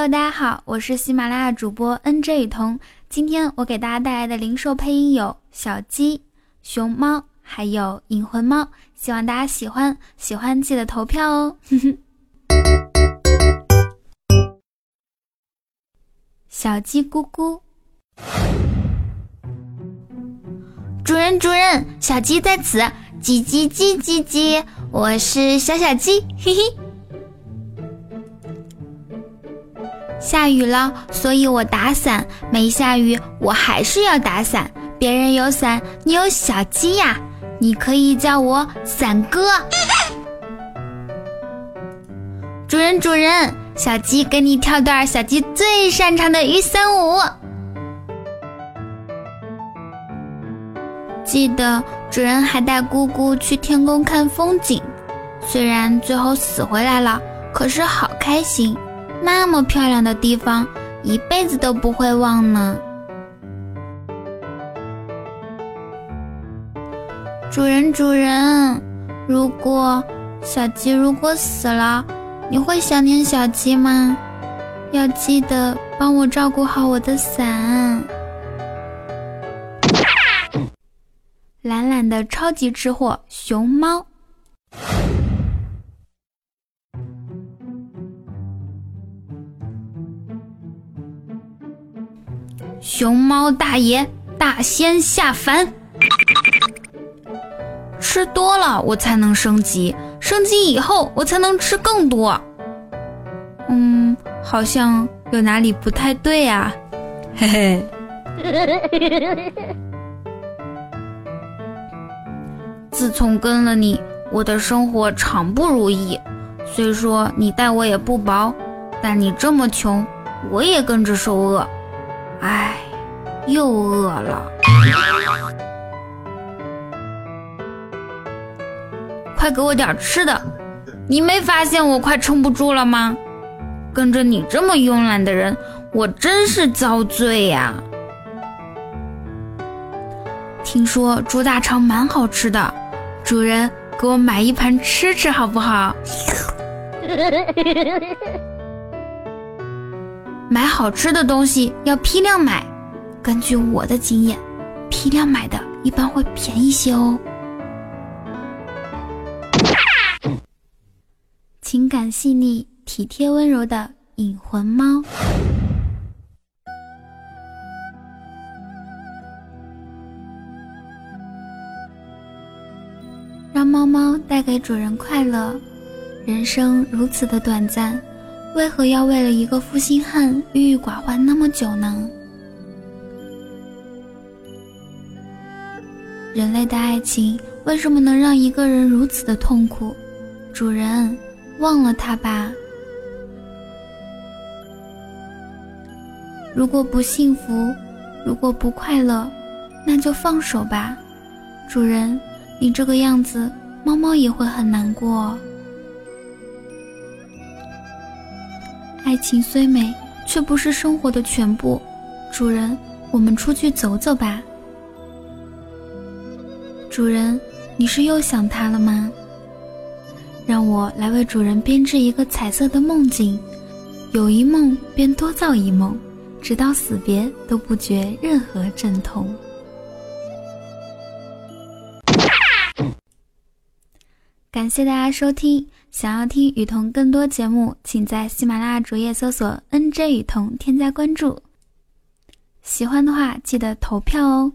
Hello，大家好，我是喜马拉雅主播 NJ 雨桐。今天我给大家带来的零售配音有小鸡、熊猫，还有引魂猫，希望大家喜欢，喜欢记得投票哦。小鸡咕咕，主人主人，小鸡在此，叽叽叽叽叽，我是小小鸡，嘿嘿。下雨了，所以我打伞；没下雨，我还是要打伞。别人有伞，你有小鸡呀，你可以叫我伞哥。主人主人，小鸡给你跳段小鸡最擅长的雨伞舞。记得主人还带姑姑去天宫看风景，虽然最后死回来了，可是好开心。那么漂亮的地方，一辈子都不会忘呢。主人，主人，如果小鸡如果死了，你会想念小鸡吗？要记得帮我照顾好我的伞。懒懒的超级吃货熊猫。熊猫大爷，大仙下凡，吃多了我才能升级，升级以后我才能吃更多。嗯，好像有哪里不太对啊，嘿嘿。自从跟了你，我的生活常不如意。虽说你待我也不薄，但你这么穷，我也跟着受饿。唉，又饿了，快给我点吃的！你没发现我快撑不住了吗？跟着你这么慵懒的人，我真是遭罪呀！听说猪大肠蛮好吃的，主人给我买一盘吃吃好不好？买好吃的东西要批量买，根据我的经验，批量买的一般会便宜些哦。情感细腻、体贴温柔的引魂猫，让猫猫带给主人快乐。人生如此的短暂。为何要为了一个负心汉郁郁寡欢那么久呢？人类的爱情为什么能让一个人如此的痛苦？主人，忘了他吧。如果不幸福，如果不快乐，那就放手吧。主人，你这个样子，猫猫也会很难过。爱情虽美，却不是生活的全部。主人，我们出去走走吧。主人，你是又想他了吗？让我来为主人编织一个彩色的梦境。有一梦便多造一梦，直到死别都不觉任何阵痛。感谢大家收听。想要听雨桐更多节目，请在喜马拉雅主页搜索 “nj 雨桐”，添加关注。喜欢的话，记得投票哦。